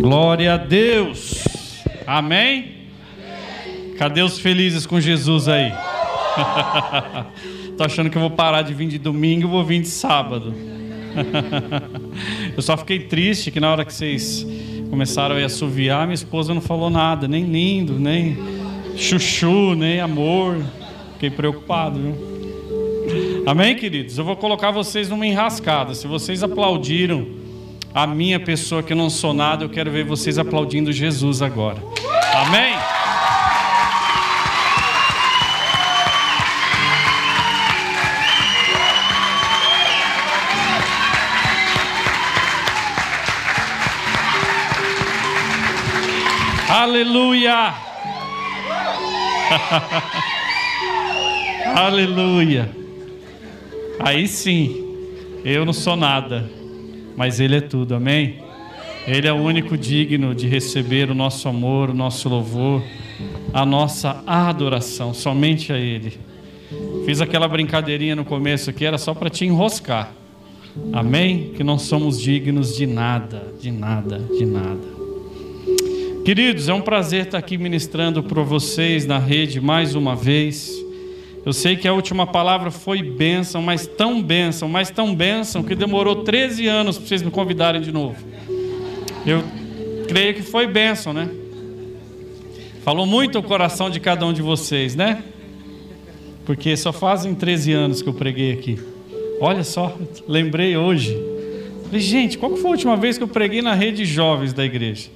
Glória a Deus. Amém? Cadê os felizes com Jesus aí? Tô achando que eu vou parar de vir de domingo, vou vir de sábado. eu só fiquei triste que na hora que vocês começaram a assoviar, minha esposa não falou nada, nem lindo, nem chuchu, nem amor. Fiquei preocupado, viu? Amém, queridos? Eu vou colocar vocês numa enrascada. Se vocês aplaudiram a minha pessoa que não sou nada, eu quero ver vocês aplaudindo Jesus agora. Amém? Aleluia! Aleluia! Aí sim, eu não sou nada, mas Ele é tudo, amém? Ele é o único digno de receber o nosso amor, o nosso louvor, a nossa adoração, somente a Ele. Fiz aquela brincadeirinha no começo aqui, era só para te enroscar, amém? Que não somos dignos de nada, de nada, de nada. Queridos, é um prazer estar aqui ministrando para vocês na rede mais uma vez. Eu sei que a última palavra foi bênção, mas tão bênção, mas tão bênção, que demorou 13 anos para vocês me convidarem de novo. Eu creio que foi bênção, né? Falou muito o coração de cada um de vocês, né? Porque só fazem 13 anos que eu preguei aqui. Olha só, lembrei hoje. Falei, gente, qual foi a última vez que eu preguei na rede jovens da igreja?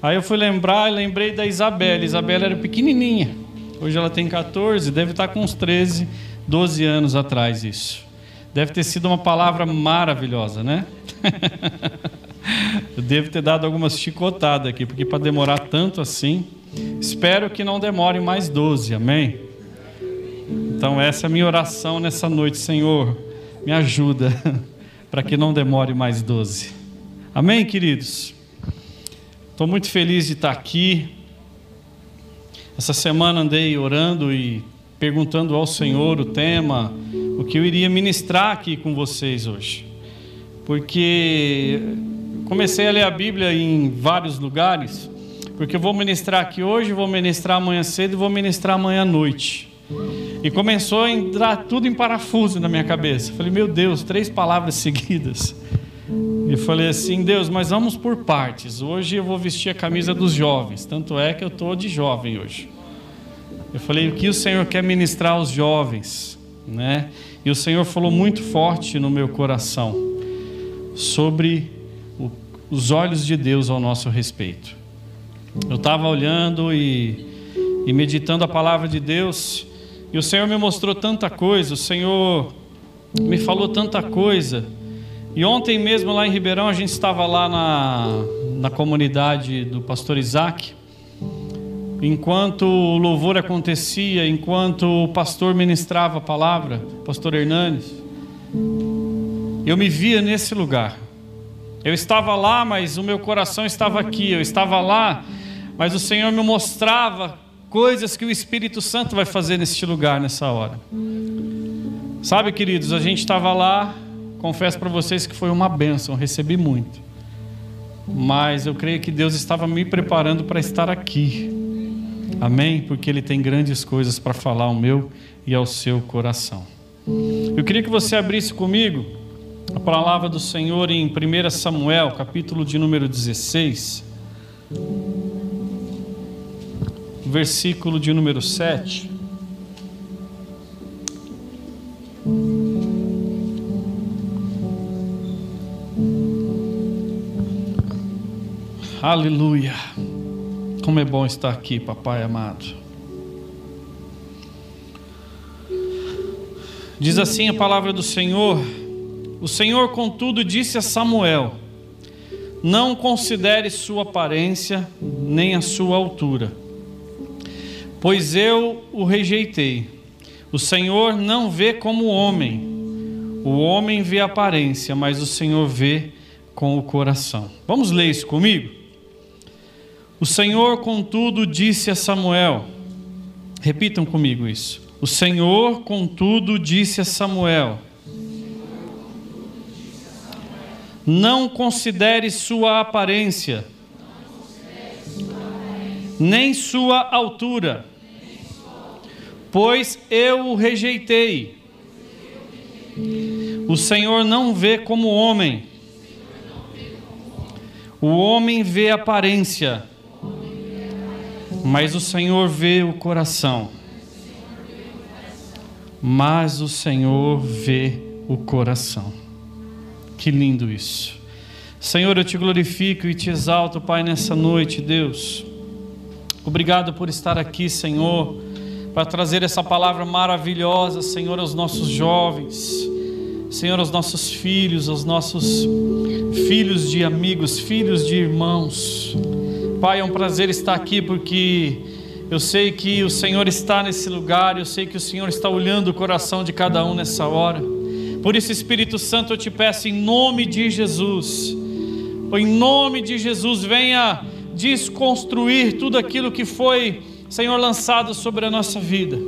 Aí eu fui lembrar e lembrei da Isabela. Isabela era pequenininha. Hoje ela tem 14, deve estar com uns 13, 12 anos atrás isso. Deve ter sido uma palavra maravilhosa, né? eu devo ter dado algumas chicotadas aqui, porque para demorar tanto assim, espero que não demore mais 12, amém? Então essa é a minha oração nessa noite, Senhor, me ajuda para que não demore mais 12. Amém, queridos? Estou muito feliz de estar aqui. Essa semana andei orando e perguntando ao Senhor o tema, o que eu iria ministrar aqui com vocês hoje. Porque comecei a ler a Bíblia em vários lugares, porque eu vou ministrar aqui hoje, vou ministrar amanhã cedo e vou ministrar amanhã à noite. E começou a entrar tudo em parafuso na minha cabeça. Falei, meu Deus, três palavras seguidas. E falei assim, Deus, mas vamos por partes. Hoje eu vou vestir a camisa dos jovens. Tanto é que eu estou de jovem hoje. Eu falei, o que o Senhor quer ministrar aos jovens? Né? E o Senhor falou muito forte no meu coração sobre o, os olhos de Deus ao nosso respeito. Eu estava olhando e, e meditando a palavra de Deus, e o Senhor me mostrou tanta coisa, o Senhor me falou tanta coisa e ontem mesmo lá em Ribeirão, a gente estava lá na, na comunidade do pastor Isaac. Enquanto o louvor acontecia, enquanto o pastor ministrava a palavra, pastor Hernanes, eu me via nesse lugar. Eu estava lá, mas o meu coração estava aqui. Eu estava lá, mas o Senhor me mostrava coisas que o Espírito Santo vai fazer neste lugar, nessa hora. Sabe, queridos, a gente estava lá confesso para vocês que foi uma benção, recebi muito. Mas eu creio que Deus estava me preparando para estar aqui. Amém? Porque Ele tem grandes coisas para falar ao meu e ao seu coração. Eu queria que você abrisse comigo a palavra do Senhor em 1 Samuel, capítulo de número 16, versículo de número 7. Aleluia. Como é bom estar aqui, papai amado. Diz assim a palavra do Senhor: O Senhor, contudo, disse a Samuel: Não considere sua aparência nem a sua altura, pois eu o rejeitei. O Senhor não vê como homem. O homem vê a aparência, mas o Senhor vê com o coração. Vamos ler isso comigo? O Senhor, contudo, disse a Samuel: repitam comigo isso. O Senhor, contudo, disse a Samuel: Não considere sua aparência, nem sua altura, pois eu o rejeitei. O Senhor não vê como homem. O homem vê aparência, mas o Senhor vê o coração. Mas o Senhor vê o coração. Que lindo isso. Senhor, eu te glorifico e te exalto, Pai, nessa noite, Deus. Obrigado por estar aqui, Senhor, para trazer essa palavra maravilhosa, Senhor, aos nossos jovens, Senhor, aos nossos filhos, aos nossos filhos de amigos, filhos de irmãos. Pai, é um prazer estar aqui porque eu sei que o Senhor está nesse lugar, eu sei que o Senhor está olhando o coração de cada um nessa hora. Por isso, Espírito Santo, eu te peço em nome de Jesus, em nome de Jesus, venha desconstruir tudo aquilo que foi, Senhor, lançado sobre a nossa vida.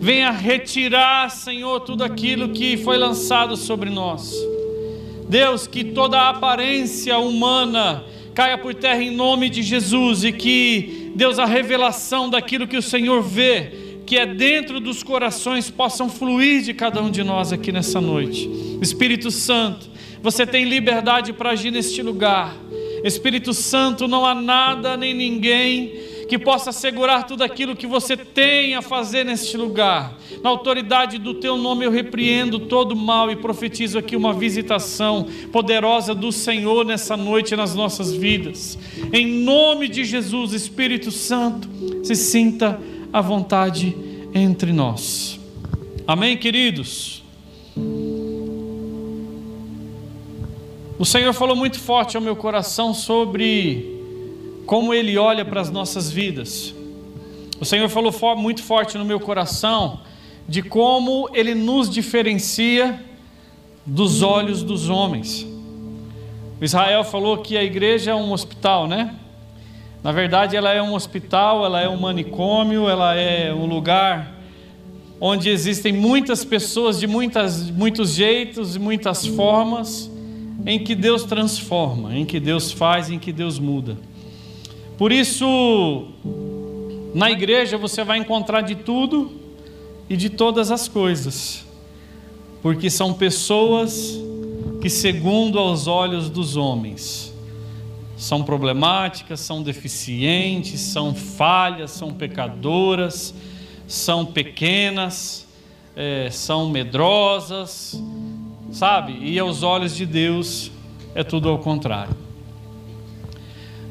Venha retirar, Senhor, tudo aquilo que foi lançado sobre nós. Deus, que toda aparência humana caia por terra em nome de Jesus e que, Deus, a revelação daquilo que o Senhor vê, que é dentro dos corações, possam fluir de cada um de nós aqui nessa noite. Espírito Santo, você tem liberdade para agir neste lugar. Espírito Santo, não há nada nem ninguém que possa assegurar tudo aquilo que você tem a fazer neste lugar. Na autoridade do teu nome eu repreendo todo mal e profetizo aqui uma visitação poderosa do Senhor nessa noite nas nossas vidas. Em nome de Jesus, Espírito Santo, se sinta à vontade entre nós. Amém, queridos. O Senhor falou muito forte ao meu coração sobre como Ele olha para as nossas vidas. O Senhor falou muito forte no meu coração de como Ele nos diferencia dos olhos dos homens. O Israel falou que a igreja é um hospital, né? Na verdade, ela é um hospital, ela é um manicômio, ela é um lugar onde existem muitas pessoas de muitas, muitos jeitos e muitas formas em que Deus transforma, em que Deus faz, em que Deus muda. Por isso, na igreja você vai encontrar de tudo e de todas as coisas, porque são pessoas que, segundo aos olhos dos homens, são problemáticas, são deficientes, são falhas, são pecadoras, são pequenas, é, são medrosas, sabe? E aos olhos de Deus é tudo ao contrário.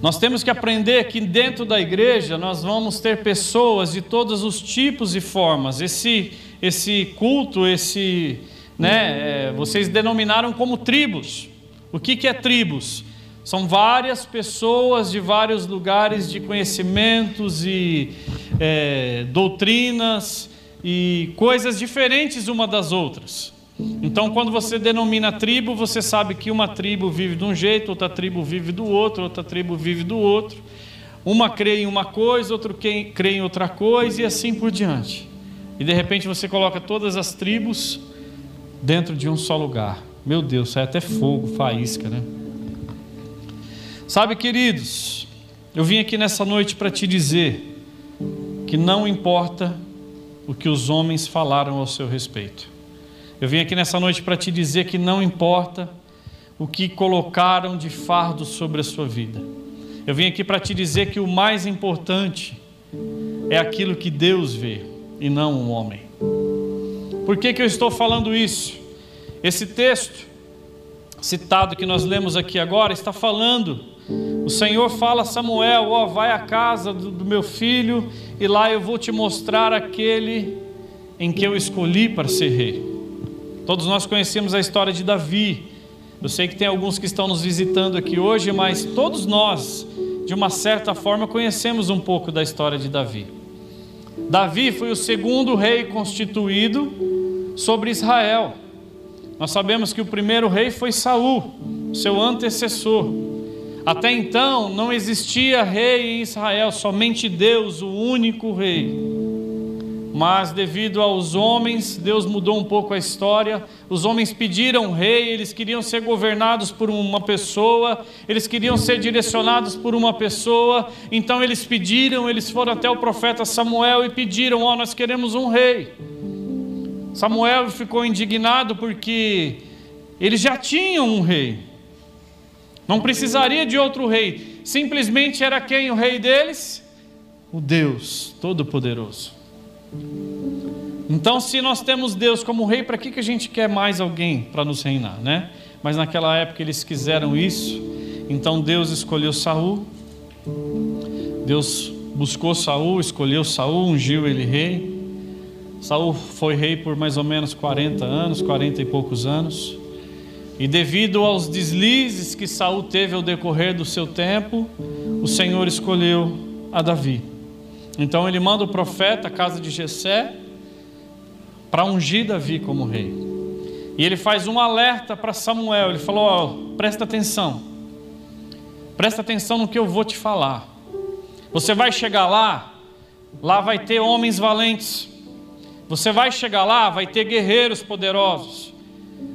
Nós temos que aprender que dentro da igreja nós vamos ter pessoas de todos os tipos e formas. Esse, esse culto, esse, né, é, vocês denominaram como tribos. O que, que é tribos? São várias pessoas de vários lugares de conhecimentos e é, doutrinas e coisas diferentes uma das outras. Então, quando você denomina tribo, você sabe que uma tribo vive de um jeito, outra tribo vive do outro, outra tribo vive do outro. Uma crê em uma coisa, outro crê em outra coisa e assim por diante. E de repente você coloca todas as tribos dentro de um só lugar. Meu Deus, sai até fogo, faísca, né? Sabe, queridos, eu vim aqui nessa noite para te dizer que não importa o que os homens falaram ao seu respeito. Eu vim aqui nessa noite para te dizer que não importa o que colocaram de fardo sobre a sua vida. Eu vim aqui para te dizer que o mais importante é aquilo que Deus vê e não um homem. Por que, que eu estou falando isso? Esse texto citado que nós lemos aqui agora está falando. O Senhor fala a Samuel: Ó, oh, vai à casa do, do meu filho e lá eu vou te mostrar aquele em que eu escolhi para ser rei. Todos nós conhecemos a história de Davi. Eu sei que tem alguns que estão nos visitando aqui hoje, mas todos nós, de uma certa forma, conhecemos um pouco da história de Davi. Davi foi o segundo rei constituído sobre Israel. Nós sabemos que o primeiro rei foi Saul, seu antecessor. Até então não existia rei em Israel, somente Deus, o único rei. Mas devido aos homens, Deus mudou um pouco a história. Os homens pediram rei, eles queriam ser governados por uma pessoa, eles queriam ser direcionados por uma pessoa. Então eles pediram, eles foram até o profeta Samuel e pediram: Ó, oh, nós queremos um rei. Samuel ficou indignado porque eles já tinham um rei, não precisaria de outro rei, simplesmente era quem o rei deles? O Deus Todo-Poderoso. Então, se nós temos Deus como rei, para que, que a gente quer mais alguém para nos reinar, né? Mas naquela época eles quiseram isso, então Deus escolheu Saul. Deus buscou Saul, escolheu Saul, ungiu ele rei. Saul foi rei por mais ou menos 40 anos, 40 e poucos anos. E devido aos deslizes que Saul teve ao decorrer do seu tempo, o Senhor escolheu a Davi. Então ele manda o profeta à casa de Jessé para ungir Davi como rei. E ele faz um alerta para Samuel. Ele falou: oh, presta atenção, presta atenção no que eu vou te falar. Você vai chegar lá, lá vai ter homens valentes. Você vai chegar lá, vai ter guerreiros poderosos.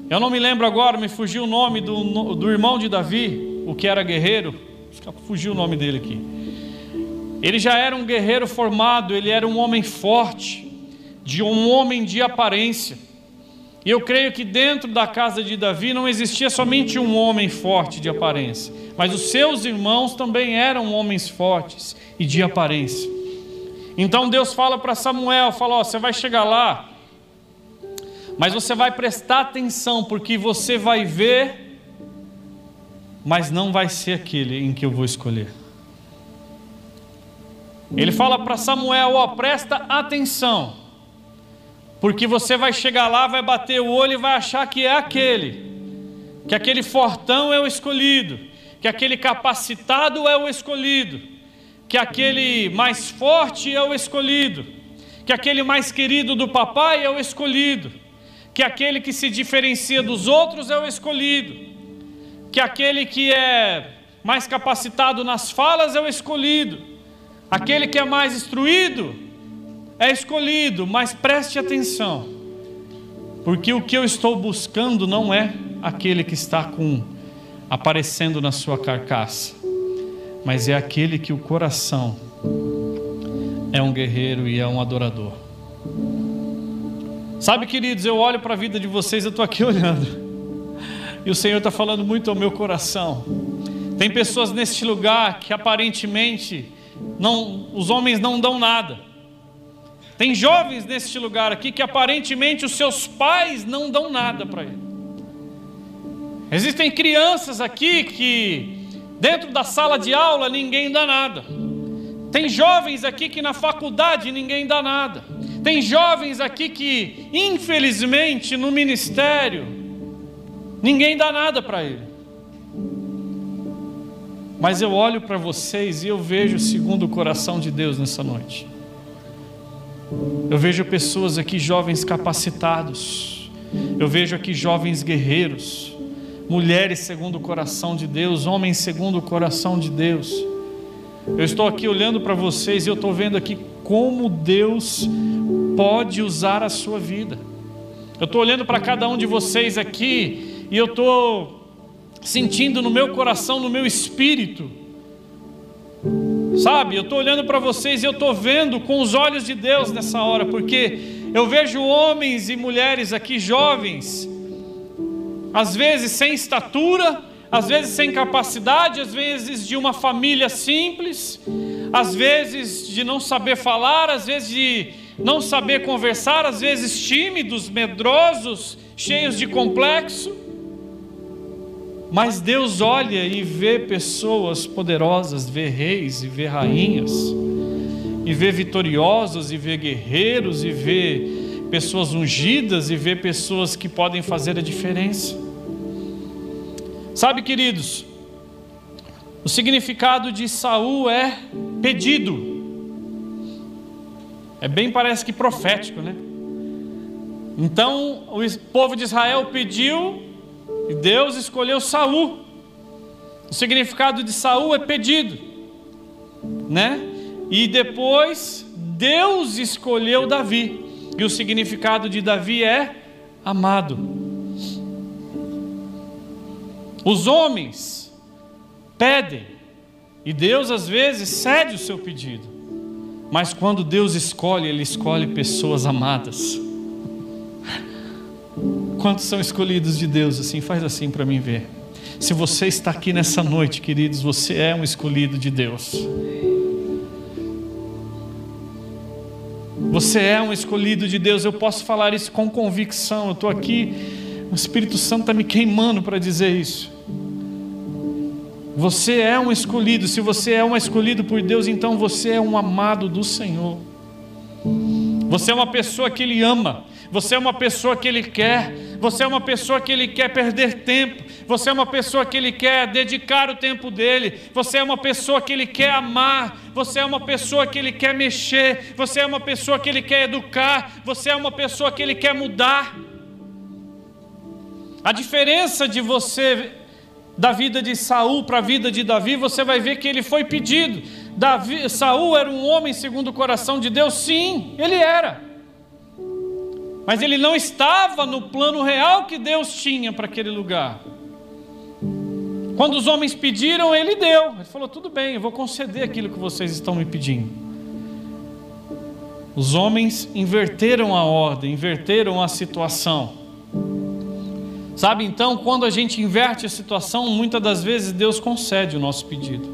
Eu não me lembro agora, me fugiu o nome do, do irmão de Davi, o que era guerreiro. Fugiu o nome dele aqui. Ele já era um guerreiro formado, ele era um homem forte, de um homem de aparência. E eu creio que dentro da casa de Davi não existia somente um homem forte de aparência, mas os seus irmãos também eram homens fortes e de aparência. Então Deus fala para Samuel, fala, ó, você vai chegar lá, mas você vai prestar atenção porque você vai ver, mas não vai ser aquele em que eu vou escolher. Ele fala para Samuel: ó, presta atenção, porque você vai chegar lá, vai bater o olho e vai achar que é aquele, que aquele fortão é o escolhido, que aquele capacitado é o escolhido, que aquele mais forte é o escolhido, que aquele mais querido do papai é o escolhido, que aquele que se diferencia dos outros é o escolhido, que aquele que é mais capacitado nas falas é o escolhido Aquele que é mais instruído é escolhido, mas preste atenção, porque o que eu estou buscando não é aquele que está com aparecendo na sua carcaça, mas é aquele que o coração é um guerreiro e é um adorador. Sabe, queridos, eu olho para a vida de vocês, eu estou aqui olhando, e o Senhor está falando muito ao meu coração. Tem pessoas neste lugar que aparentemente não, os homens não dão nada. Tem jovens neste lugar aqui que aparentemente os seus pais não dão nada para ele. Existem crianças aqui que dentro da sala de aula ninguém dá nada. Tem jovens aqui que na faculdade ninguém dá nada. Tem jovens aqui que, infelizmente, no ministério, ninguém dá nada para ele. Mas eu olho para vocês e eu vejo segundo o coração de Deus nessa noite. Eu vejo pessoas aqui, jovens capacitados. Eu vejo aqui jovens guerreiros, mulheres segundo o coração de Deus, homens segundo o coração de Deus. Eu estou aqui olhando para vocês e eu estou vendo aqui como Deus pode usar a sua vida. Eu estou olhando para cada um de vocês aqui e eu estou sentindo no meu coração, no meu espírito. Sabe, eu estou olhando para vocês e eu estou vendo com os olhos de Deus nessa hora, porque eu vejo homens e mulheres aqui jovens, às vezes sem estatura, às vezes sem capacidade, às vezes de uma família simples, às vezes de não saber falar, às vezes de não saber conversar, às vezes tímidos, medrosos, cheios de complexo. Mas Deus olha e vê pessoas poderosas, vê reis e vê rainhas, e vê vitoriosos e vê guerreiros e vê pessoas ungidas e vê pessoas que podem fazer a diferença. Sabe, queridos, o significado de Saul é pedido. É bem parece que profético, né? Então, o povo de Israel pediu e Deus escolheu Saul. O significado de Saul é pedido, né? E depois Deus escolheu Davi. E o significado de Davi é amado. Os homens pedem, e Deus às vezes cede o seu pedido. Mas quando Deus escolhe, Ele escolhe pessoas amadas. Quantos são escolhidos de Deus assim? Faz assim para mim ver. Se você está aqui nessa noite, queridos, você é um escolhido de Deus. Você é um escolhido de Deus. Eu posso falar isso com convicção. Eu estou aqui, o Espírito Santo está me queimando para dizer isso. Você é um escolhido. Se você é um escolhido por Deus, então você é um amado do Senhor. Você é uma pessoa que Ele ama. Você é uma pessoa que Ele quer. Você é uma pessoa que Ele quer perder tempo. Você é uma pessoa que Ele quer dedicar o tempo dele. Você é uma pessoa que Ele quer amar. Você é uma pessoa que Ele quer mexer. Você é uma pessoa que Ele quer educar. Você é uma pessoa que Ele quer mudar. A diferença de você da vida de Saul para a vida de Davi, você vai ver que ele foi pedido. Davi, Saul era um homem segundo o coração de Deus, sim, ele era. Mas ele não estava no plano real que Deus tinha para aquele lugar. Quando os homens pediram, ele deu. Ele falou: tudo bem, eu vou conceder aquilo que vocês estão me pedindo. Os homens inverteram a ordem, inverteram a situação. Sabe, então, quando a gente inverte a situação, muitas das vezes Deus concede o nosso pedido.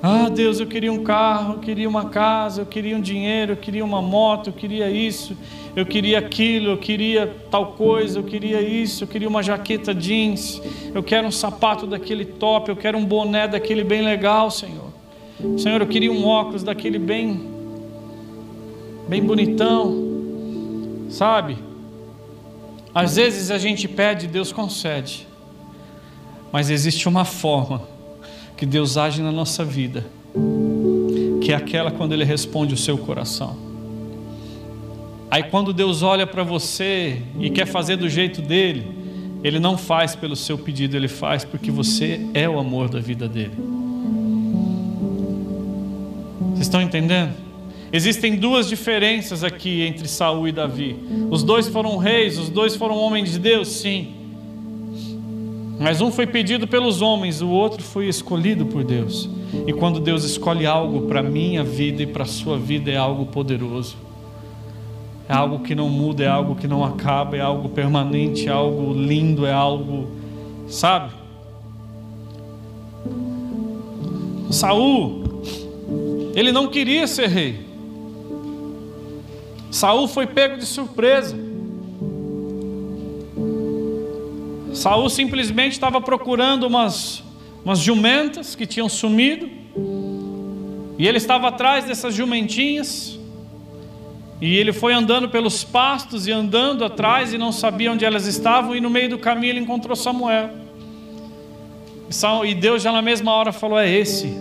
Ah, Deus, eu queria um carro, eu queria uma casa, eu queria um dinheiro, eu queria uma moto, eu queria isso, eu queria aquilo, eu queria tal coisa, eu queria isso, eu queria uma jaqueta jeans, eu quero um sapato daquele top, eu quero um boné daquele bem legal, Senhor. Senhor, eu queria um óculos daquele bem bem bonitão. Sabe? Às vezes a gente pede, Deus concede. Mas existe uma forma que Deus age na nossa vida, que é aquela quando Ele responde o seu coração. Aí quando Deus olha para você e quer fazer do jeito dele, Ele não faz pelo seu pedido, Ele faz porque você é o amor da vida dele. Vocês estão entendendo? Existem duas diferenças aqui entre Saul e Davi. Os dois foram reis, os dois foram homens de Deus, sim. Mas um foi pedido pelos homens, o outro foi escolhido por Deus. E quando Deus escolhe algo para a minha vida e para a sua vida, é algo poderoso. É algo que não muda, é algo que não acaba, é algo permanente, é algo lindo, é algo, sabe? Saul, ele não queria ser rei. Saul foi pego de surpresa. Saul simplesmente estava procurando umas, umas jumentas que tinham sumido. E ele estava atrás dessas jumentinhas. E ele foi andando pelos pastos e andando atrás e não sabia onde elas estavam. E no meio do caminho ele encontrou Samuel. E Deus já na mesma hora falou: É esse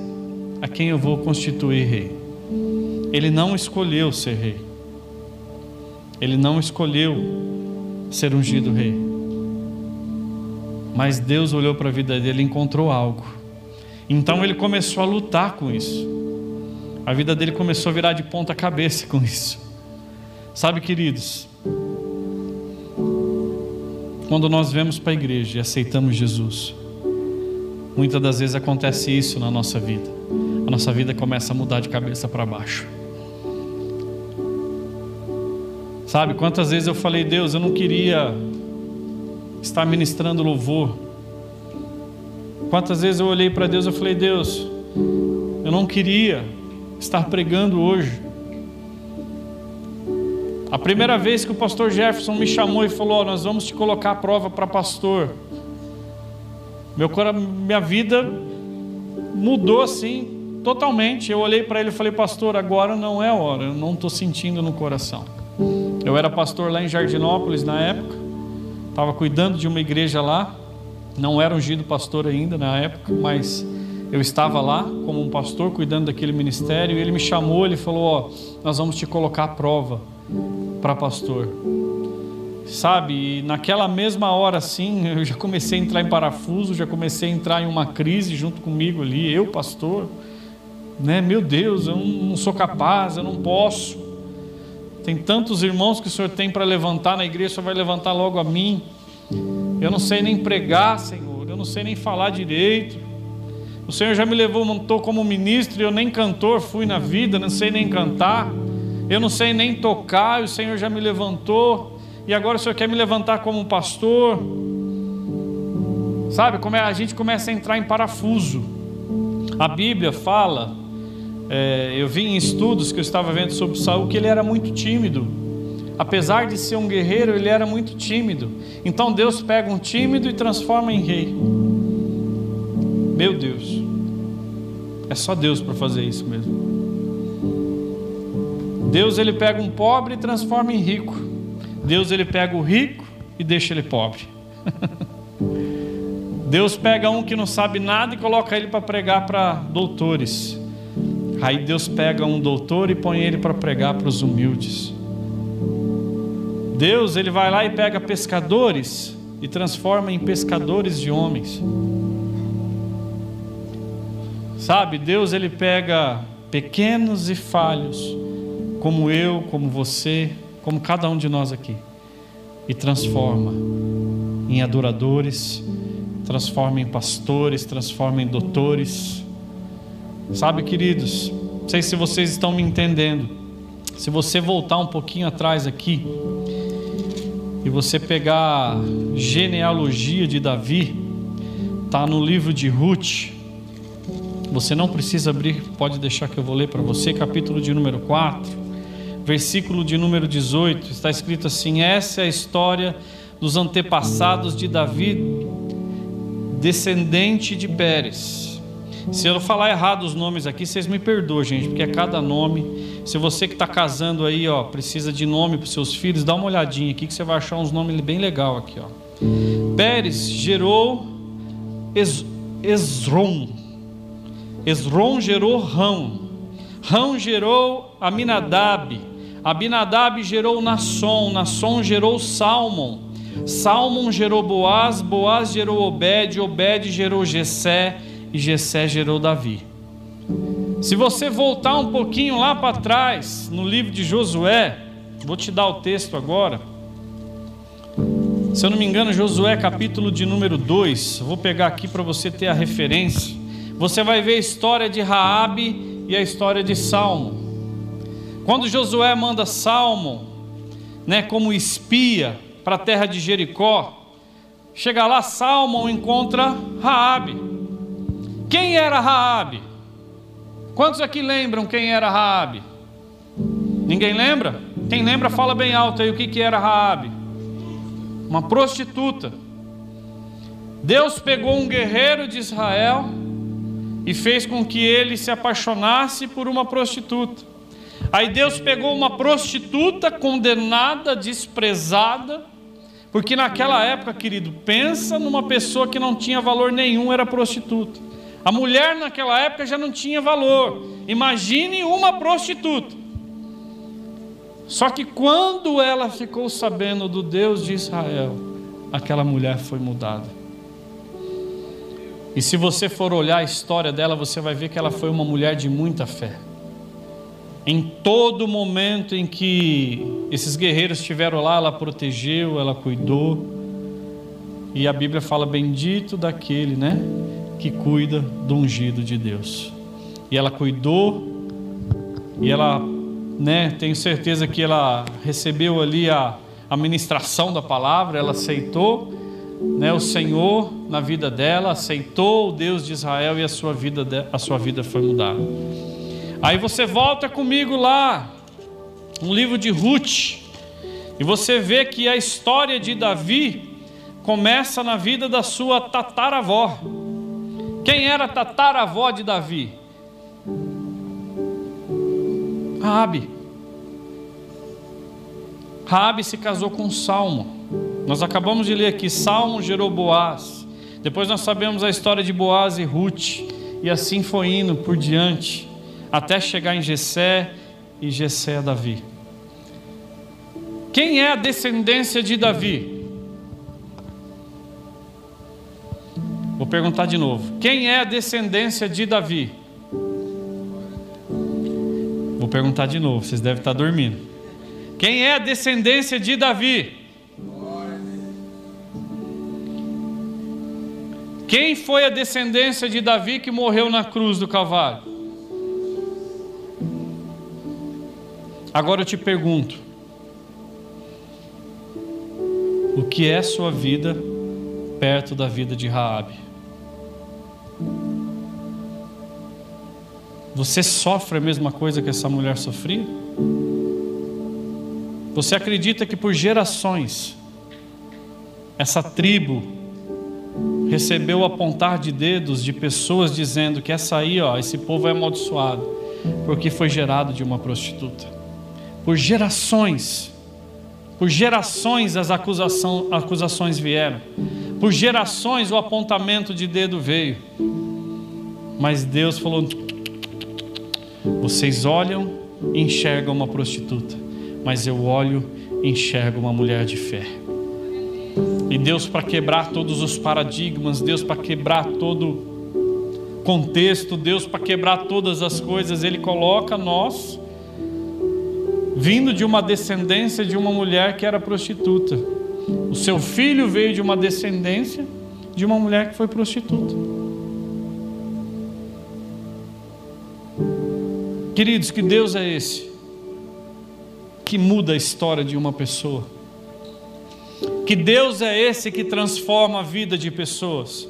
a quem eu vou constituir rei. Ele não escolheu ser rei. Ele não escolheu ser ungido rei. Mas Deus olhou para a vida dele e encontrou algo. Então ele começou a lutar com isso. A vida dele começou a virar de ponta cabeça com isso. Sabe, queridos, quando nós vemos para a igreja e aceitamos Jesus, muitas das vezes acontece isso na nossa vida. A nossa vida começa a mudar de cabeça para baixo. Sabe, quantas vezes eu falei, Deus, eu não queria estar ministrando louvor. Quantas vezes eu olhei para Deus e falei, Deus, eu não queria estar pregando hoje. A primeira vez que o pastor Jefferson me chamou e falou: oh, Nós vamos te colocar a prova para pastor. Meu, minha vida mudou assim, totalmente. Eu olhei para ele e falei: Pastor, agora não é hora, eu não estou sentindo no coração. Eu era pastor lá em Jardinópolis na época estava cuidando de uma igreja lá, não era ungido pastor ainda na época, mas eu estava lá como um pastor cuidando daquele ministério e ele me chamou, ele falou: Ó, oh, nós vamos te colocar à prova para pastor. Sabe, e naquela mesma hora assim, eu já comecei a entrar em parafuso, já comecei a entrar em uma crise junto comigo ali, eu, pastor. né? Meu Deus, eu não sou capaz, eu não posso. Tem tantos irmãos que o Senhor tem para levantar na igreja, o Senhor vai levantar logo a mim. Eu não sei nem pregar, Senhor, eu não sei nem falar direito. O Senhor já me levou, montou como ministro, e eu nem cantor fui na vida, não sei nem cantar. Eu não sei nem tocar, o Senhor já me levantou. E agora o Senhor quer me levantar como pastor. Sabe, como é, a gente começa a entrar em parafuso. A Bíblia fala, é, eu vi em estudos que eu estava vendo sobre Saul que ele era muito tímido. Apesar de ser um guerreiro, ele era muito tímido. Então Deus pega um tímido e transforma em rei. Meu Deus. É só Deus para fazer isso mesmo. Deus ele pega um pobre e transforma em rico. Deus ele pega o rico e deixa ele pobre. Deus pega um que não sabe nada e coloca ele para pregar para doutores. Aí Deus pega um doutor e põe ele para pregar para os humildes. Deus ele vai lá e pega pescadores e transforma em pescadores de homens. Sabe, Deus ele pega pequenos e falhos, como eu, como você, como cada um de nós aqui, e transforma em adoradores, transforma em pastores, transforma em doutores. Sabe, queridos, não sei se vocês estão me entendendo. Se você voltar um pouquinho atrás aqui e você pegar genealogia de Davi, tá no livro de Ruth. Você não precisa abrir, pode deixar que eu vou ler para você, capítulo de número 4, versículo de número 18, está escrito assim: Essa é a história dos antepassados de Davi, descendente de Pérez. Se eu falar errado os nomes aqui, vocês me perdoem, gente, porque é cada nome. Se você que está casando aí, ó, precisa de nome para os seus filhos, dá uma olhadinha aqui que você vai achar uns nomes bem legal aqui, ó. Pérez gerou es, Esrom. Esrom gerou Rão. Rão gerou Aminadab. Abinadab gerou Nasson. Nasson gerou Salmon. Salmon gerou Boaz, Boaz gerou Obed, Obed gerou Jessé e Jessé gerou Davi. Se você voltar um pouquinho lá para trás, no livro de Josué, vou te dar o texto agora. Se eu não me engano, Josué capítulo de número 2, vou pegar aqui para você ter a referência. Você vai ver a história de Raabe e a história de Salmo. Quando Josué manda Salmo, né, como espia, para a terra de Jericó. Chega lá, Salmão encontra Raabe. Quem era Raabe? Quantos aqui lembram quem era Raabe? Ninguém lembra? Quem lembra fala bem alto aí o que, que era Raabe. Uma prostituta. Deus pegou um guerreiro de Israel e fez com que ele se apaixonasse por uma prostituta. Aí Deus pegou uma prostituta condenada, desprezada, porque naquela época, querido, pensa numa pessoa que não tinha valor nenhum, era prostituta. A mulher naquela época já não tinha valor. Imagine uma prostituta. Só que quando ela ficou sabendo do Deus de Israel, aquela mulher foi mudada. E se você for olhar a história dela, você vai ver que ela foi uma mulher de muita fé. Em todo momento em que esses guerreiros estiveram lá, ela protegeu, ela cuidou. E a Bíblia fala: Bendito daquele, né? Que cuida do ungido de Deus. E ela cuidou, e ela, né? Tenho certeza que ela recebeu ali a, a ministração da palavra, ela aceitou, né? O Senhor na vida dela, aceitou o Deus de Israel e a sua vida, a sua vida foi mudada. Aí você volta comigo lá, no livro de Ruth, e você vê que a história de Davi começa na vida da sua tataravó. Quem era tataravó de Davi? Raabe. Raabe se casou com Salmo. Nós acabamos de ler aqui, Salmo gerou Boaz. Depois nós sabemos a história de Boaz e Ruth, e assim foi indo por diante até chegar em Jessé e Jessé a Davi. Quem é a descendência de Davi? Vou perguntar de novo. Quem é a descendência de Davi? Vou perguntar de novo, vocês devem estar dormindo. Quem é a descendência de Davi? Quem foi a descendência de Davi que morreu na cruz do Calvário? Agora eu te pergunto: o que é sua vida perto da vida de Raabe? Você sofre a mesma coisa que essa mulher sofria? Você acredita que por gerações essa tribo recebeu apontar de dedos de pessoas dizendo que essa aí, ó, esse povo é amaldiçoado porque foi gerado de uma prostituta? Por gerações, por gerações as acusação, acusações vieram, por gerações o apontamento de dedo veio, mas Deus falou: vocês olham e enxergam uma prostituta, mas eu olho e enxergo uma mulher de fé. E Deus, para quebrar todos os paradigmas, Deus, para quebrar todo contexto, Deus, para quebrar todas as coisas, Ele coloca nós, vindo de uma descendência de uma mulher que era prostituta. O seu filho veio de uma descendência de uma mulher que foi prostituta. Queridos, que Deus é esse que muda a história de uma pessoa? Que Deus é esse que transforma a vida de pessoas?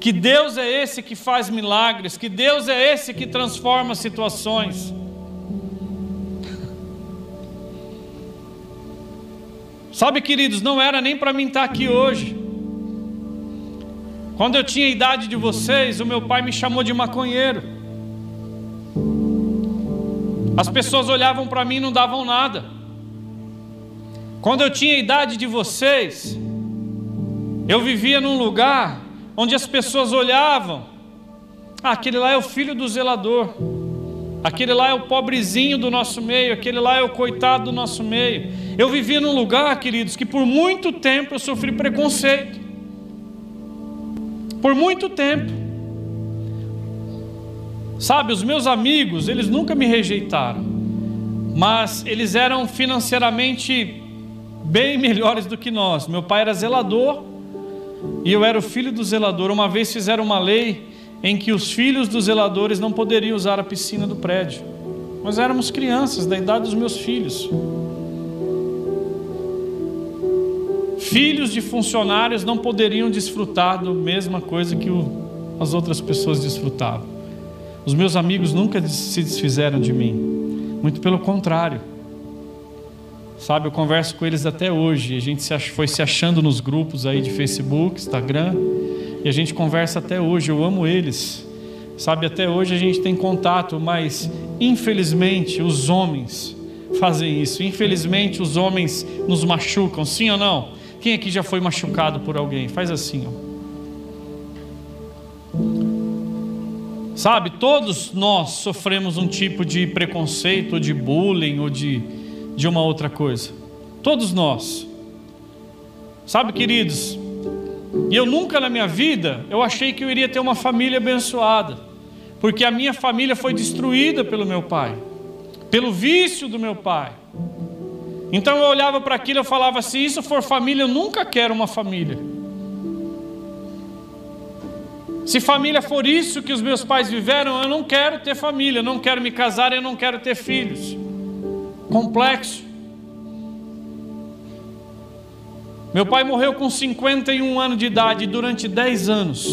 Que Deus é esse que faz milagres? Que Deus é esse que transforma situações? Sabe, queridos, não era nem para mim estar aqui hoje. Quando eu tinha a idade de vocês, o meu pai me chamou de maconheiro. As pessoas olhavam para mim e não davam nada. Quando eu tinha a idade de vocês, eu vivia num lugar onde as pessoas olhavam. Ah, aquele lá é o filho do zelador. Aquele lá é o pobrezinho do nosso meio, aquele lá é o coitado do nosso meio. Eu vivia num lugar, queridos, que por muito tempo eu sofri preconceito. Por muito tempo. Sabe, os meus amigos, eles nunca me rejeitaram, mas eles eram financeiramente bem melhores do que nós. Meu pai era zelador e eu era o filho do zelador. Uma vez fizeram uma lei em que os filhos dos zeladores não poderiam usar a piscina do prédio. Nós éramos crianças, da idade dos meus filhos. Filhos de funcionários não poderiam desfrutar da mesma coisa que as outras pessoas desfrutavam. Os meus amigos nunca se desfizeram de mim, muito pelo contrário. Sabe, eu converso com eles até hoje. A gente foi se achando nos grupos aí de Facebook, Instagram, e a gente conversa até hoje. Eu amo eles. Sabe, até hoje a gente tem contato, mas infelizmente os homens fazem isso. Infelizmente os homens nos machucam, sim ou não? Quem aqui já foi machucado por alguém? Faz assim, ó. Sabe, todos nós sofremos um tipo de preconceito, ou de bullying, ou de, de uma outra coisa. Todos nós. Sabe, queridos, e eu nunca na minha vida eu achei que eu iria ter uma família abençoada, porque a minha família foi destruída pelo meu pai, pelo vício do meu pai. Então eu olhava para aquilo e falava: se isso for família, eu nunca quero uma família. Se família for isso que os meus pais viveram, eu não quero ter família, não quero me casar, eu não quero ter filhos. Complexo. Meu pai morreu com 51 anos de idade e durante 10 anos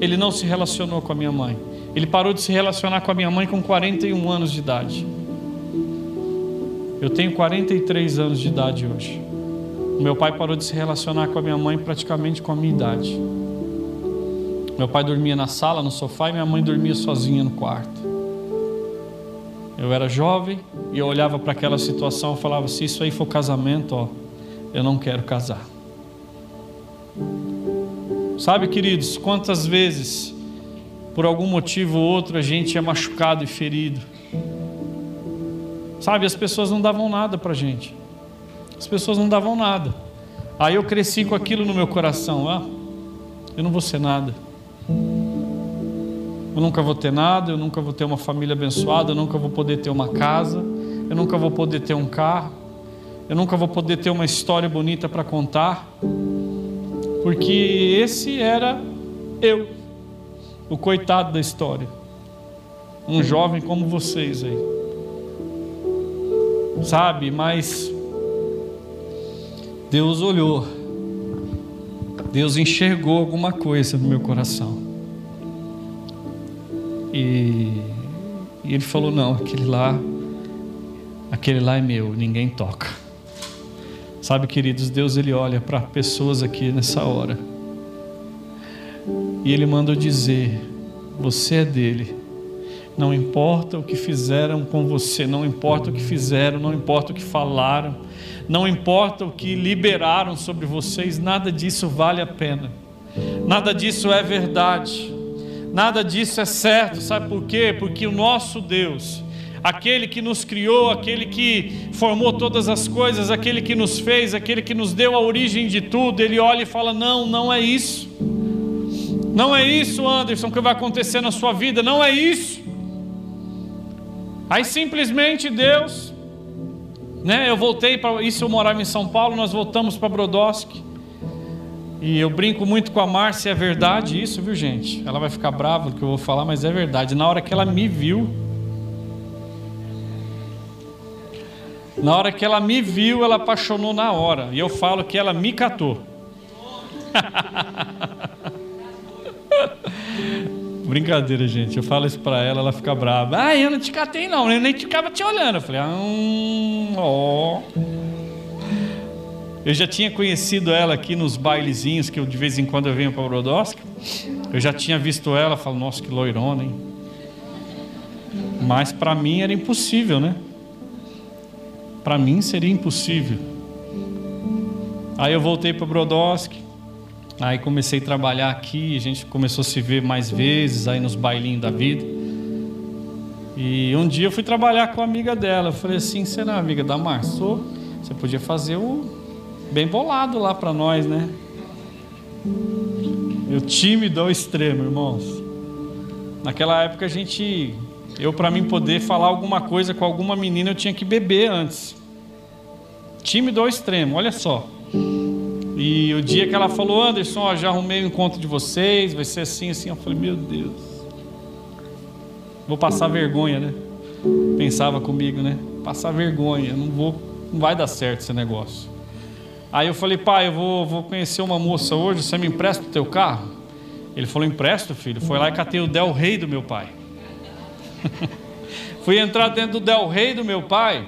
ele não se relacionou com a minha mãe. Ele parou de se relacionar com a minha mãe com 41 anos de idade. Eu tenho 43 anos de idade hoje. Meu pai parou de se relacionar com a minha mãe praticamente com a minha idade. Meu pai dormia na sala, no sofá, e minha mãe dormia sozinha no quarto. Eu era jovem e eu olhava para aquela situação e falava: se isso aí for casamento, ó, eu não quero casar. Sabe, queridos, quantas vezes, por algum motivo ou outro, a gente é machucado e ferido. Sabe, as pessoas não davam nada para gente. As pessoas não davam nada. Aí eu cresci com aquilo no meu coração. Ah, eu não vou ser nada. Eu nunca vou ter nada, eu nunca vou ter uma família abençoada, eu nunca vou poder ter uma casa, eu nunca vou poder ter um carro, eu nunca vou poder ter uma história bonita para contar, porque esse era eu, o coitado da história, um jovem como vocês aí, sabe? Mas Deus olhou, Deus enxergou alguma coisa no meu coração. E, e ele falou: Não, aquele lá, aquele lá é meu, ninguém toca. Sabe, queridos, Deus ele olha para pessoas aqui nessa hora. E ele manda dizer: Você é dele. Não importa o que fizeram com você, não importa o que fizeram, não importa o que falaram, não importa o que liberaram sobre vocês, nada disso vale a pena, nada disso é verdade, nada disso é certo, sabe por quê? Porque o nosso Deus, aquele que nos criou, aquele que formou todas as coisas, aquele que nos fez, aquele que nos deu a origem de tudo, ele olha e fala: Não, não é isso. Não é isso, Anderson, que vai acontecer na sua vida, não é isso. Aí simplesmente Deus né? Eu voltei para isso, eu morava em São Paulo, nós voltamos para Brodowski. E eu brinco muito com a Márcia, é verdade isso, viu, gente? Ela vai ficar brava do que eu vou falar, mas é verdade. Na hora que ela me viu, na hora que ela me viu, ela apaixonou na hora. E eu falo que ela me catou. Brincadeira, gente. Eu falo isso pra ela, ela fica brava. Ah, eu não te catei, não. Eu nem ficava te olhando. Eu falei, ah, hum, ó. Eu já tinha conhecido ela aqui nos bailezinhos que eu, de vez em quando eu venho para Brodowski. Eu já tinha visto ela, falo, nossa, que loirona, hein? Mas para mim era impossível, né? Para mim seria impossível. Aí eu voltei para Brodowski. Aí comecei a trabalhar aqui, a gente começou a se ver mais vezes aí nos bailinhos da vida. E um dia eu fui trabalhar com a amiga dela. Eu falei assim: será amiga da Março? Você podia fazer o bem bolado lá para nós, né? Eu tímido ao extremo, irmãos. Naquela época a gente, eu para mim poder falar alguma coisa com alguma menina eu tinha que beber antes. Tímido ao extremo, olha só. E o dia que ela falou, Anderson, ó, já arrumei o encontro de vocês, vai ser assim, assim. Eu falei, meu Deus, vou passar vergonha, né? Pensava comigo, né? Passar vergonha, não vou, não vai dar certo esse negócio. Aí eu falei, pai, eu vou, vou conhecer uma moça hoje, você me empresta o teu carro? Ele falou, empresto, filho. Foi lá e catei o Del Rey do meu pai. Fui entrar dentro do Del Rey do meu pai,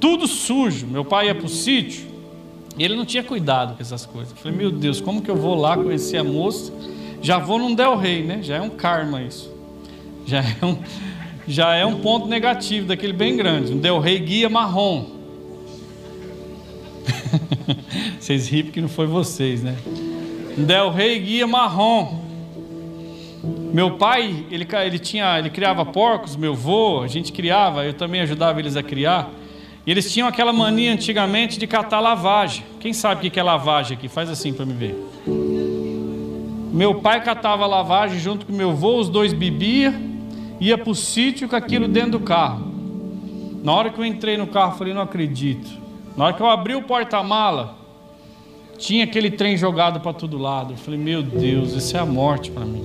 tudo sujo. Meu pai ia para o sítio, e ele não tinha cuidado com essas coisas. Eu falei, meu Deus, como que eu vou lá conhecer a moça? Já vou num Del Rey, né? Já é um karma isso. Já é um, já é um ponto negativo daquele bem grande. Um Del Rey guia marrom. vocês riem porque não foi vocês, né? Del Rey guia marrom. Meu pai, ele, ele tinha, ele criava porcos, meu avô, a gente criava, eu também ajudava eles a criar. E eles tinham aquela mania antigamente de catar lavagem. Quem sabe o que é lavagem aqui? Faz assim para me ver. Meu pai catava lavagem junto com meu avô, os dois bebia, ia para o sítio com aquilo dentro do carro. Na hora que eu entrei no carro, falei, não acredito. Na hora que eu abri o porta-mala, tinha aquele trem jogado para todo lado. Eu falei, meu Deus, isso é a morte para mim.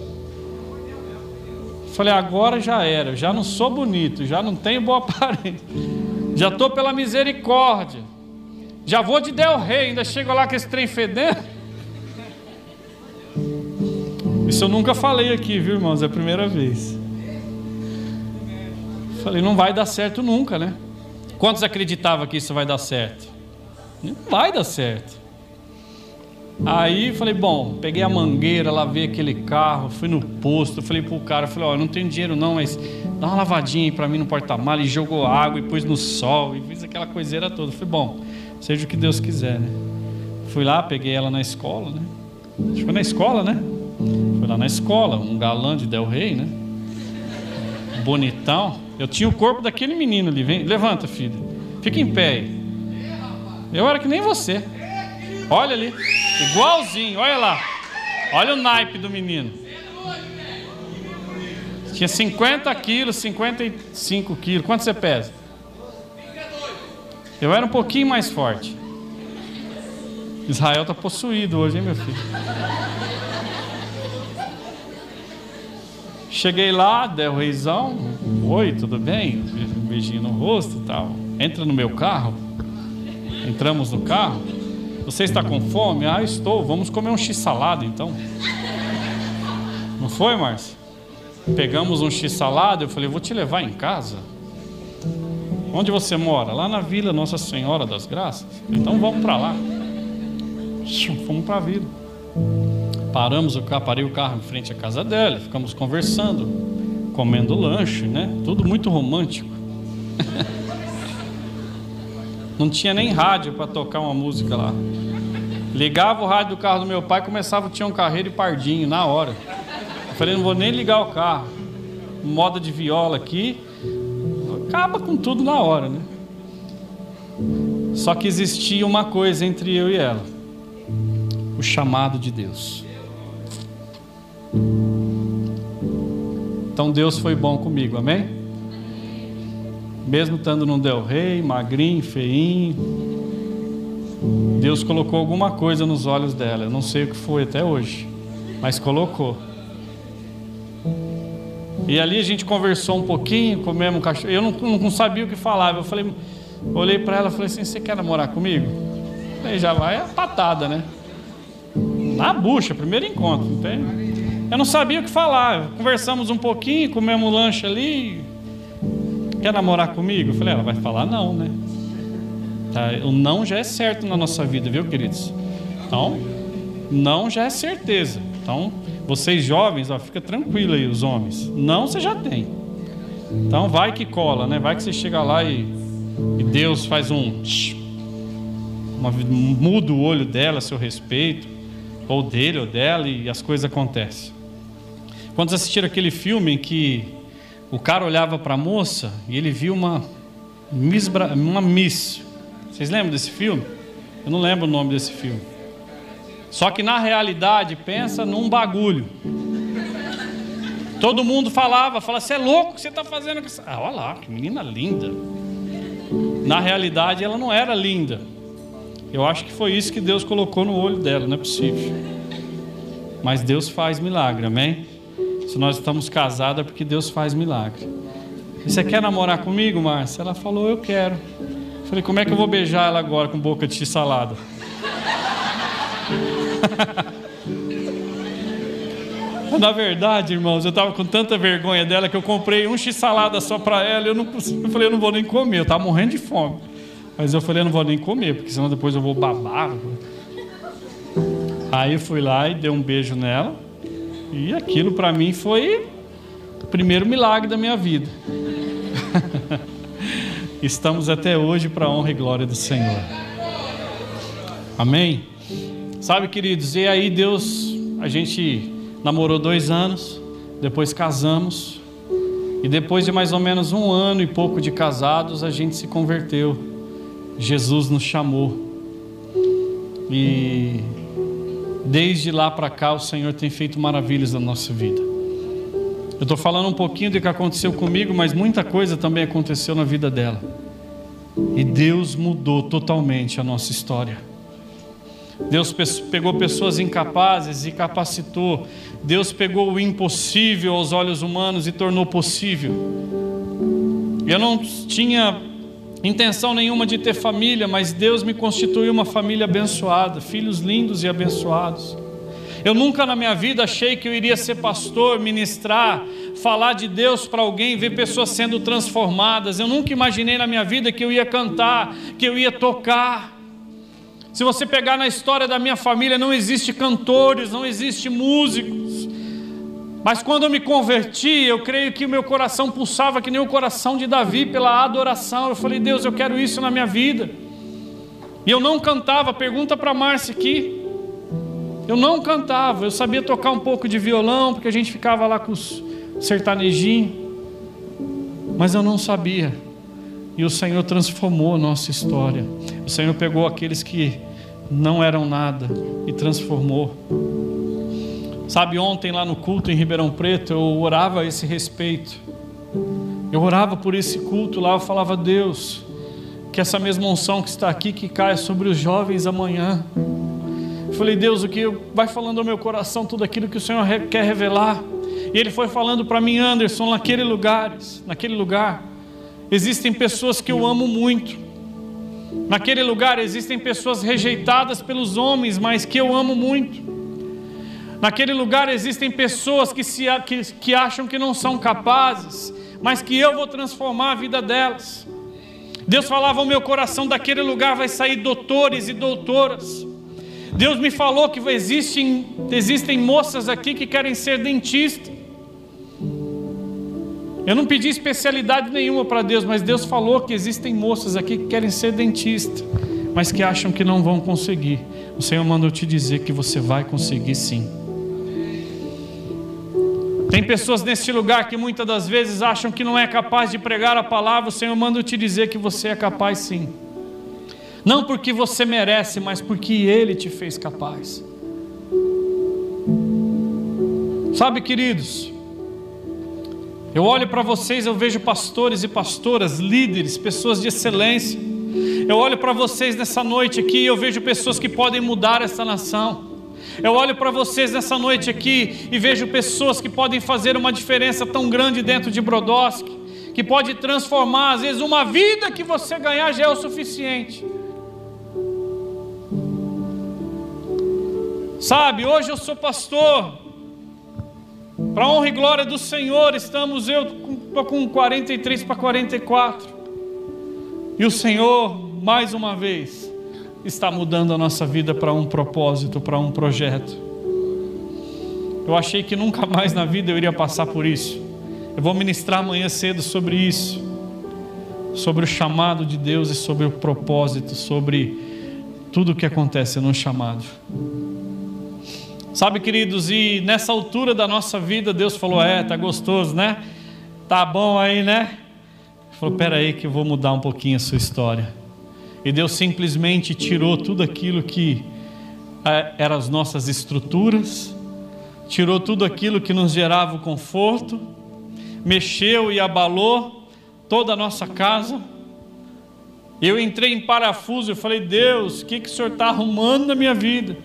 falei, agora já era, já não sou bonito, já não tenho boa aparência. Já estou pela misericórdia. Já vou de Del Rey, ainda chego lá com esse trem fedendo. Isso eu nunca falei aqui, viu, irmãos? É a primeira vez. Falei, não vai dar certo nunca, né? Quantos acreditavam que isso vai dar certo? Não vai dar certo. Aí falei, bom, peguei a mangueira, lavei aquele carro, fui no posto, falei pro cara, falei, ó, oh, não tenho dinheiro não, mas dá uma lavadinha aí pra mim no porta-malas, e jogou água e pôs no sol, e fiz aquela coiseira toda. Falei, bom, seja o que Deus quiser, né? Fui lá, peguei ela na escola, né? Acho que foi na escola, né? Fui lá na escola, um galã de Del Rey, né? Bonitão. Eu tinha o corpo daquele menino ali, vem, levanta, filho. Fica em pé aí. Eu era que nem você. Olha ali. Igualzinho, olha lá. Olha o naipe do menino. Tinha 50 quilos, 55 quilos. Quanto você pesa? Eu era um pouquinho mais forte. Israel está possuído hoje, hein, meu filho? Cheguei lá, dei o reizão. Oi, tudo bem? Beijinho no rosto e tal. Entra no meu carro. Entramos no carro. Você está com fome? Ah, estou. Vamos comer um x-salada então. Não foi, Márcia? Pegamos um x-salada. Eu falei, vou te levar em casa. Onde você mora? Lá na Vila Nossa Senhora das Graças. Então vamos para lá. Fomos para a vila. Paramos o carro, parei o carro em frente à casa dela, ficamos conversando, comendo lanche, né? Tudo muito romântico. Não tinha nem rádio para tocar uma música lá. Ligava o rádio do carro do meu pai, começava tinha um carreiro e pardinho na hora. Eu falei, não vou nem ligar o carro. Moda de viola aqui, acaba com tudo na hora, né? Só que existia uma coisa entre eu e ela o chamado de Deus. Então Deus foi bom comigo, amém? Mesmo estando num Del Rey, magrinho, feinho, Deus colocou alguma coisa nos olhos dela. Eu não sei o que foi até hoje, mas colocou. E ali a gente conversou um pouquinho, comemos um cachorro. Eu não, não sabia o que falava. Eu falei, olhei para ela e falei assim: Você quer namorar comigo? Aí já vai a patada, né? Na bucha, primeiro encontro, não tem? Eu não sabia o que falar. Conversamos um pouquinho, comemos um lanche ali. Quer namorar comigo? Eu falei, ela vai falar não, né? Tá, o não já é certo na nossa vida, viu, queridos? Então, não já é certeza. Então, vocês jovens, ó, fica tranquilo aí, os homens. Não você já tem. Então, vai que cola, né? Vai que você chega lá e, e Deus faz um. Uma, muda o olho dela seu respeito ou dele ou dela, e as coisas acontecem. Quando assistiram aquele filme em que o cara olhava para a moça e ele viu uma miss, uma miss. Vocês lembram desse filme? Eu não lembro o nome desse filme. Só que na realidade, pensa num bagulho. Todo mundo falava, fala, você é louco, o que você está fazendo? Ah, olha lá, que menina linda. Na realidade, ela não era linda. Eu acho que foi isso que Deus colocou no olho dela, não é possível. Mas Deus faz milagre, amém? Se nós estamos casados é porque Deus faz milagre. Você quer namorar comigo, Márcia? Ela falou, eu quero. Eu falei, como é que eu vou beijar ela agora com boca de salada? Na verdade, irmãos, eu estava com tanta vergonha dela que eu comprei um x-salada só para ela. Eu, não, eu falei, eu não vou nem comer, eu estava morrendo de fome. Mas eu falei, eu não vou nem comer, porque senão depois eu vou babar. Aí eu fui lá e dei um beijo nela. E aquilo para mim foi o primeiro milagre da minha vida. Estamos até hoje para a honra e glória do Senhor. Amém? Sabe, queridos, e aí Deus, a gente namorou dois anos, depois casamos, e depois de mais ou menos um ano e pouco de casados, a gente se converteu. Jesus nos chamou. E desde lá para cá o Senhor tem feito maravilhas na nossa vida. Eu estou falando um pouquinho do que aconteceu comigo, mas muita coisa também aconteceu na vida dela. E Deus mudou totalmente a nossa história. Deus pegou pessoas incapazes e capacitou. Deus pegou o impossível aos olhos humanos e tornou possível. Eu não tinha intenção nenhuma de ter família, mas Deus me constituiu uma família abençoada, filhos lindos e abençoados. Eu nunca na minha vida achei que eu iria ser pastor, ministrar, falar de Deus para alguém, ver pessoas sendo transformadas. Eu nunca imaginei na minha vida que eu ia cantar, que eu ia tocar. Se você pegar na história da minha família, não existe cantores, não existe músicos. Mas quando eu me converti, eu creio que o meu coração pulsava que nem o coração de Davi pela adoração. Eu falei, Deus, eu quero isso na minha vida. E eu não cantava, pergunta para Márcia aqui. Eu não cantava, eu sabia tocar um pouco de violão, porque a gente ficava lá com os sertanejinhos. Mas eu não sabia. E o Senhor transformou a nossa história. O Senhor pegou aqueles que não eram nada e transformou. Sabe, ontem lá no culto em Ribeirão Preto, eu orava a esse respeito. Eu orava por esse culto lá, eu falava, Deus, que essa mesma unção que está aqui, que caia sobre os jovens amanhã. Eu falei, Deus, o que vai falando ao meu coração tudo aquilo que o Senhor quer revelar. E Ele foi falando para mim, Anderson, naquele lugar, naquele lugar, existem pessoas que eu amo muito. Naquele lugar existem pessoas rejeitadas pelos homens, mas que eu amo muito. Naquele lugar existem pessoas que, se, que, que acham que não são capazes, mas que eu vou transformar a vida delas. Deus falava ao meu coração: daquele lugar vai sair doutores e doutoras. Deus me falou que existem, existem moças aqui que querem ser dentistas. Eu não pedi especialidade nenhuma para Deus, mas Deus falou que existem moças aqui que querem ser dentista, mas que acham que não vão conseguir. O Senhor mandou te dizer que você vai conseguir sim. Tem pessoas neste lugar que muitas das vezes acham que não é capaz de pregar a palavra. O Senhor manda te dizer que você é capaz sim. Não porque você merece, mas porque Ele te fez capaz. Sabe, queridos, eu olho para vocês, eu vejo pastores e pastoras, líderes, pessoas de excelência. Eu olho para vocês nessa noite aqui e eu vejo pessoas que podem mudar essa nação. Eu olho para vocês nessa noite aqui e vejo pessoas que podem fazer uma diferença tão grande dentro de Brodowski, que pode transformar, às vezes, uma vida que você ganhar já é o suficiente. Sabe, hoje eu sou pastor, para honra e glória do Senhor, estamos eu com 43 para 44, e o Senhor, mais uma vez, está mudando a nossa vida para um propósito, para um projeto. Eu achei que nunca mais na vida eu iria passar por isso. Eu vou ministrar amanhã cedo sobre isso, sobre o chamado de Deus e sobre o propósito, sobre tudo o que acontece no chamado. Sabe, queridos, e nessa altura da nossa vida, Deus falou: É, tá gostoso, né? Tá bom aí, né? Ele falou: Pera aí, que eu vou mudar um pouquinho a sua história. E Deus simplesmente tirou tudo aquilo que é, eram as nossas estruturas, tirou tudo aquilo que nos gerava conforto, mexeu e abalou toda a nossa casa. Eu entrei em parafuso e falei: Deus, o que, que o Senhor está arrumando na minha vida?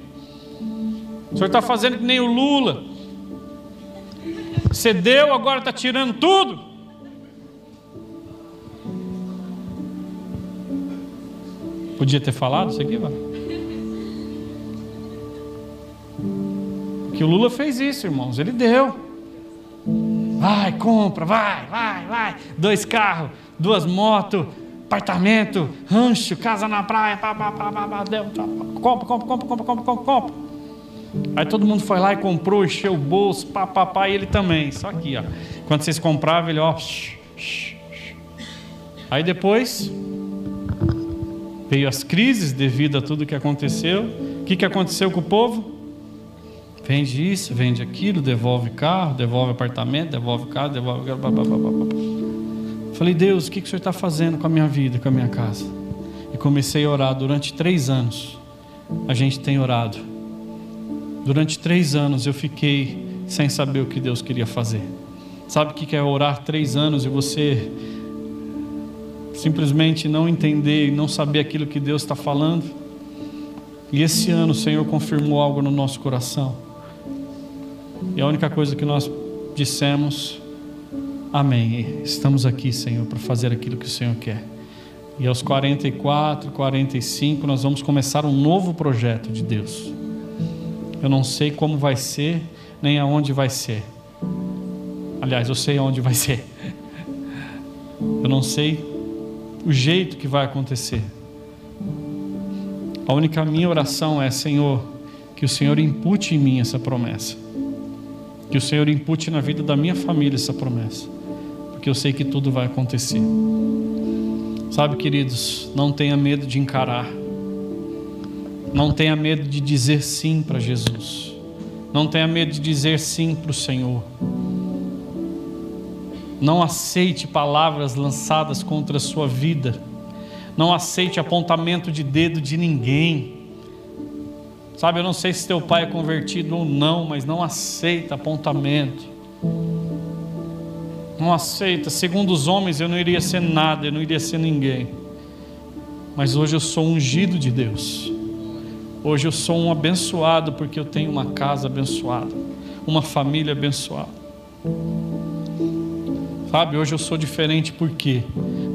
O Senhor está fazendo que nem o Lula. Cedeu, agora está tirando tudo. Podia ter falado isso aqui, vai. Que o Lula fez isso, irmãos. Ele deu. Vai, compra, vai, vai, vai. Dois carros, duas motos, apartamento, rancho, casa na praia, pá, pá, pá, pá, pá, deu, tá, compra, compra, compra, compra, compra, compra, compra. Aí todo mundo foi lá e comprou, encheu o bolso, pá, pá, pá, e ele também. Só aqui, ó. Quando vocês compravam, ele, ó. Aí depois Veio as crises devido a tudo que aconteceu. O que, que aconteceu com o povo? Vende isso, vende aquilo, devolve carro, devolve apartamento, devolve casa, devolve. Falei, Deus, o que, que o Senhor está fazendo com a minha vida, com a minha casa? E comecei a orar durante três anos. A gente tem orado. Durante três anos eu fiquei sem saber o que Deus queria fazer. Sabe o que é orar três anos e você simplesmente não entender e não saber aquilo que Deus está falando. E esse ano o Senhor confirmou algo no nosso coração. E a única coisa que nós dissemos, Amém. Estamos aqui, Senhor, para fazer aquilo que o Senhor quer. E aos 44, 45, nós vamos começar um novo projeto de Deus. Eu não sei como vai ser, nem aonde vai ser. Aliás, eu sei aonde vai ser. Eu não sei o jeito que vai acontecer. A única minha oração é, Senhor, que o Senhor impute em mim essa promessa. Que o Senhor impute na vida da minha família essa promessa. Porque eu sei que tudo vai acontecer. Sabe, queridos, não tenha medo de encarar. Não tenha medo de dizer sim para Jesus. Não tenha medo de dizer sim para o Senhor. Não aceite palavras lançadas contra a sua vida. Não aceite apontamento de dedo de ninguém. Sabe, eu não sei se teu pai é convertido ou não, mas não aceita apontamento. Não aceita. Segundo os homens, eu não iria ser nada, eu não iria ser ninguém. Mas hoje eu sou ungido de Deus. Hoje eu sou um abençoado porque eu tenho uma casa abençoada, uma família abençoada. Sabe, hoje eu sou diferente por quê?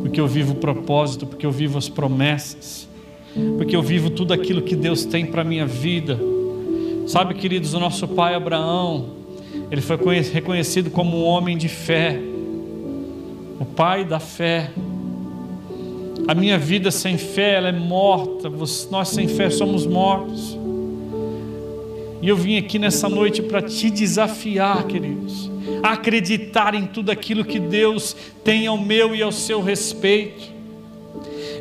Porque eu vivo o propósito, porque eu vivo as promessas, porque eu vivo tudo aquilo que Deus tem para a minha vida. Sabe, queridos, o nosso pai Abraão, ele foi reconhecido como um homem de fé, o pai da fé. A minha vida sem fé, ela é morta, nós sem fé somos mortos. E eu vim aqui nessa noite para te desafiar, queridos acreditar em tudo aquilo que Deus tem ao meu e ao seu respeito.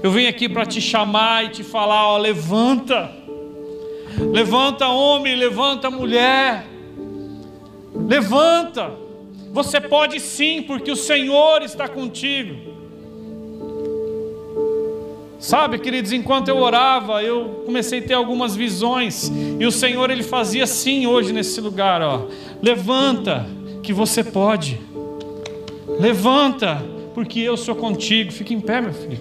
Eu venho aqui para te chamar e te falar: ó, levanta, levanta, homem, levanta, mulher, levanta. Você pode sim, porque o Senhor está contigo. Sabe, queridos, enquanto eu orava, eu comecei a ter algumas visões, e o Senhor ele fazia assim hoje nesse lugar, ó. Levanta que você pode. Levanta, porque eu sou contigo. Fica em pé, meu filho.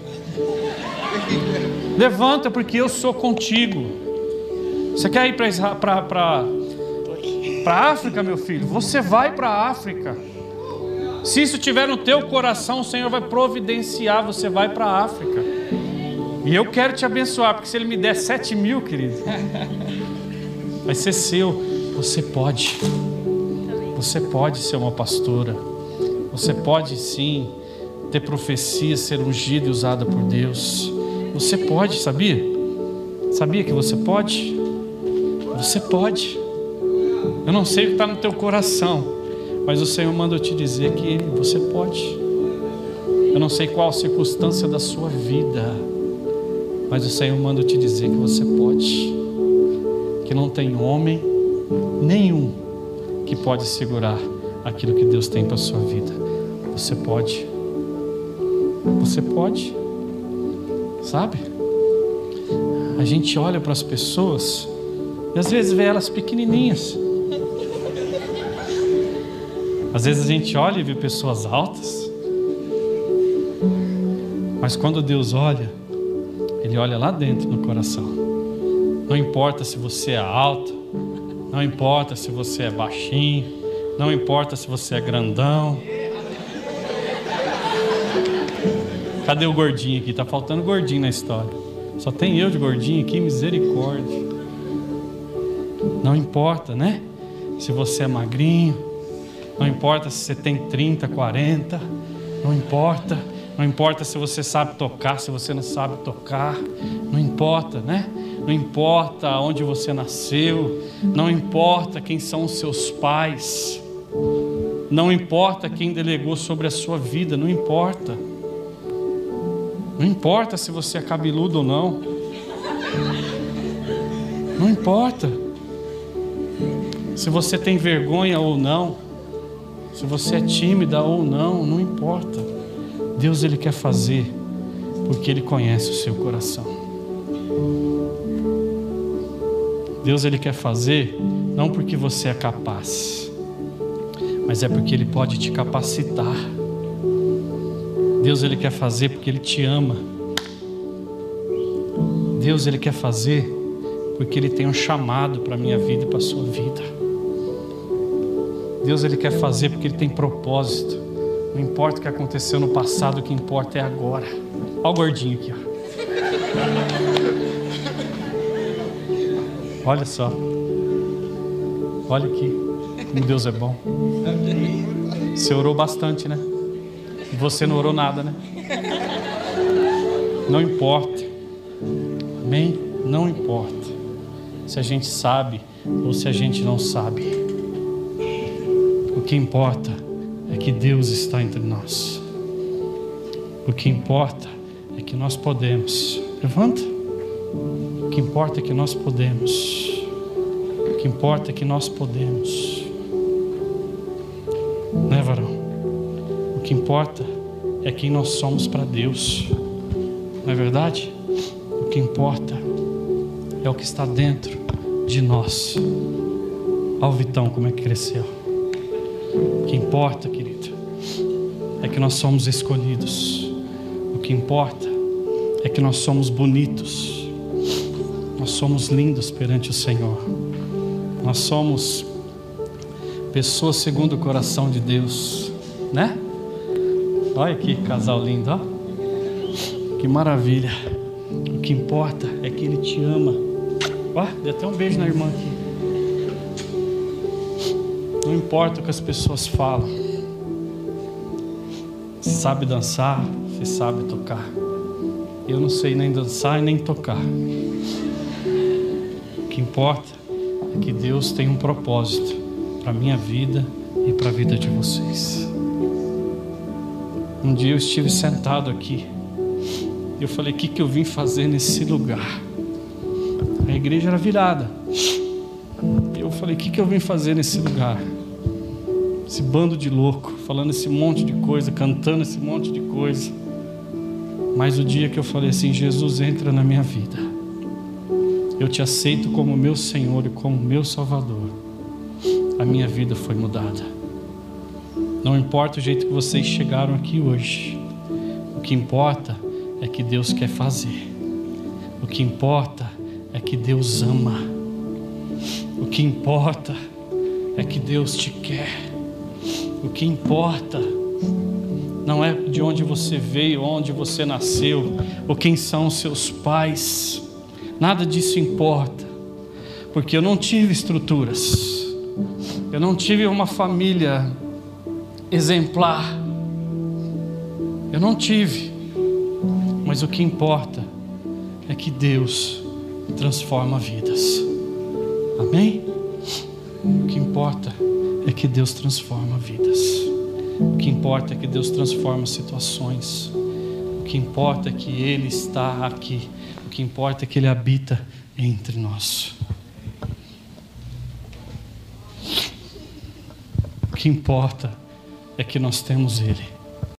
Levanta, porque eu sou contigo. Você quer ir para a África, meu filho? Você vai para a África. Se isso tiver no teu coração, o Senhor vai providenciar. Você vai para a África. E eu quero te abençoar, porque se Ele me der sete mil, querido, vai ser seu. Você pode. Você pode ser uma pastora. Você pode sim ter profecia, ser ungida e usada por Deus. Você pode, sabia? Sabia que você pode? Você pode. Eu não sei o que está no teu coração, mas o Senhor manda eu te dizer que você pode. Eu não sei qual a circunstância da sua vida, mas o Senhor manda eu te dizer que você pode. Que não tem homem nenhum que pode segurar aquilo que Deus tem para a sua vida. Você pode. Você pode. Sabe? A gente olha para as pessoas e às vezes vê elas pequenininhas. Às vezes a gente olha e vê pessoas altas. Mas quando Deus olha, Ele olha lá dentro no coração. Não importa se você é alto, não importa se você é baixinho, não importa se você é grandão. Cadê o gordinho aqui? Tá faltando gordinho na história. Só tem eu de gordinho aqui, misericórdia. Não importa, né? Se você é magrinho, não importa se você tem 30, 40, não importa. Não importa se você sabe tocar, se você não sabe tocar, não importa, né? Não importa onde você nasceu, não importa quem são os seus pais, não importa quem delegou sobre a sua vida, não importa. Não importa se você é cabeludo ou não. Não importa. Se você tem vergonha ou não, se você é tímida ou não, não importa. Deus ele quer fazer porque ele conhece o seu coração. Deus ele quer fazer não porque você é capaz, mas é porque ele pode te capacitar. Deus ele quer fazer porque ele te ama. Deus ele quer fazer porque ele tem um chamado para minha vida e para sua vida. Deus ele quer fazer porque ele tem propósito. Não importa o que aconteceu no passado, o que importa é agora. Olha o gordinho aqui, ó. Olha só. Olha aqui como Deus é bom. Você orou bastante, né? E você não orou nada, né? Não importa. Amém? Não importa. Se a gente sabe ou se a gente não sabe. O que importa é que Deus está entre nós. O que importa é que nós podemos. Levanta que importa é que nós podemos. O que importa é que nós podemos. Né, varão? O que importa é quem nós somos para Deus. Não é verdade? O que importa é o que está dentro de nós. Olha o Vitão como é que cresceu. O que importa, querido, é que nós somos escolhidos. O que importa é que nós somos bonitos. Nós somos lindos perante o Senhor. Nós somos pessoas segundo o coração de Deus, né? Olha que casal lindo, ó. Que maravilha. O que importa é que Ele te ama. Ó, deu até um beijo na irmã aqui. Não importa o que as pessoas falam. Você sabe dançar, você sabe tocar. Eu não sei nem dançar e nem tocar. Importa é que Deus tem um propósito para a minha vida e para a vida de vocês. Um dia eu estive sentado aqui. E eu falei: o que, que eu vim fazer nesse lugar? A igreja era virada. Eu falei: o que, que eu vim fazer nesse lugar? Esse bando de louco, falando esse monte de coisa, cantando esse monte de coisa. Mas o dia que eu falei assim: Jesus entra na minha vida, eu te aceito como meu Senhor e como meu Salvador, a minha vida foi mudada. Não importa o jeito que vocês chegaram aqui hoje, o que importa é que Deus quer fazer, o que importa é que Deus ama, o que importa é que Deus te quer, o que importa não é de onde você veio, onde você nasceu, ou quem são seus pais. Nada disso importa, porque eu não tive estruturas, eu não tive uma família exemplar, eu não tive, mas o que importa é que Deus transforma vidas, amém? O que importa é que Deus transforma vidas. O que importa é que Deus transforma situações. O que importa é que Ele está aqui. Que importa é que Ele habita entre nós. O que importa é que nós temos Ele.